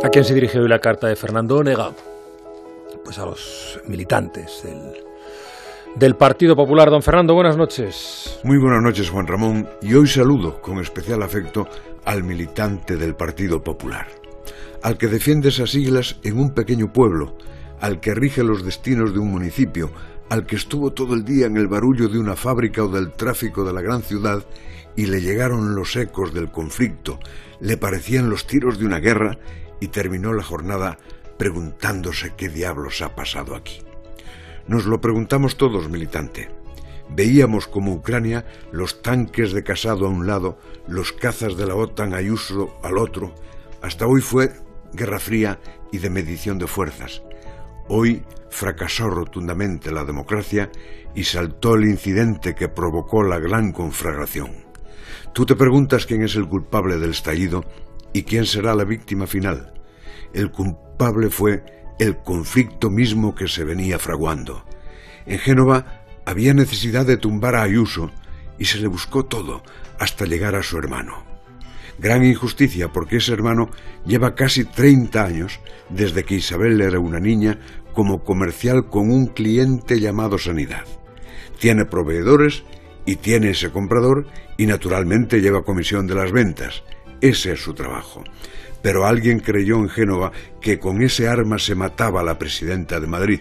¿A quién se dirige hoy la carta de Fernando Onega? Pues a los militantes del, Partido Popular. Don Fernando, buenas noches. Muy buenas noches, Juan Ramón. Y hoy saludo con especial afecto al militante del Partido Popular, al que defiende esas siglas en un pequeño pueblo, al que rige los destinos de un municipio, al que estuvo todo el día en el barullo de una fábrica o del tráfico de la gran ciudad y le llegaron los ecos del conflicto, le parecían los tiros de una guerra y terminó la jornada preguntándose qué diablos ha pasado aquí. Nos lo preguntamos todos, militante. Veíamos como Ucrania los tanques de Casado a un lado, los cazas de la OTAN Ayuso al otro. Hasta hoy fue guerra fría y de medición de fuerzas. Hoy fracasó rotundamente la democracia y saltó el incidente que provocó la gran conflagración. Tú te preguntas quién es el culpable del estallido ¿Y quién será la víctima final? El culpable fue el conflicto mismo que se venía fraguando. En Génova había necesidad de tumbar a Ayuso y se le buscó todo hasta llegar a su hermano. Gran injusticia porque ese hermano lleva casi 30 años desde que Isabel era una niña como comercial con un cliente llamado Sanidad. Tiene proveedores y tiene ese comprador y naturalmente lleva comisión de las ventas ese es su trabajo. Pero alguien creyó en Génova que con ese arma se mataba a la presidenta de Madrid,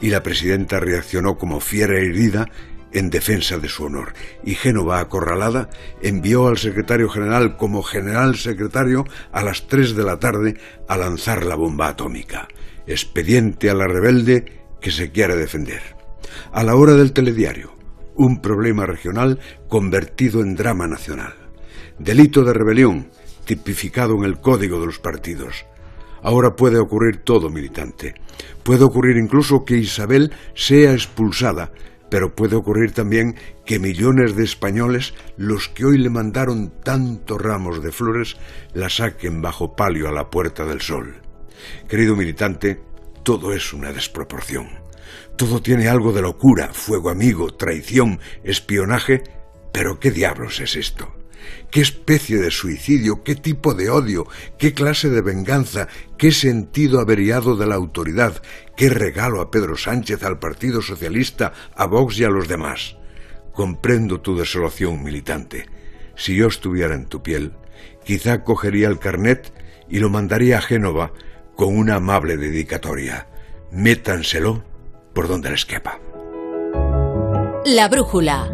y la presidenta reaccionó como fiera herida en defensa de su honor. Y Génova, acorralada, envió al secretario general como general secretario a las tres de la tarde a lanzar la bomba atómica. Expediente a la rebelde que se quiere defender. A la hora del telediario, un problema regional convertido en drama nacional. Delito de rebelión, tipificado en el código de los partidos. Ahora puede ocurrir todo, militante. Puede ocurrir incluso que Isabel sea expulsada, pero puede ocurrir también que millones de españoles, los que hoy le mandaron tantos ramos de flores, la saquen bajo palio a la puerta del sol. Querido militante, todo es una desproporción. Todo tiene algo de locura, fuego amigo, traición, espionaje, pero ¿qué diablos es esto? ¿Qué especie de suicidio? ¿Qué tipo de odio? ¿Qué clase de venganza? ¿Qué sentido averiado de la autoridad? ¿Qué regalo a Pedro Sánchez, al Partido Socialista, a Vox y a los demás? Comprendo tu desolación, militante. Si yo estuviera en tu piel, quizá cogería el carnet y lo mandaría a Génova con una amable dedicatoria. Métanselo por donde les quepa. La brújula.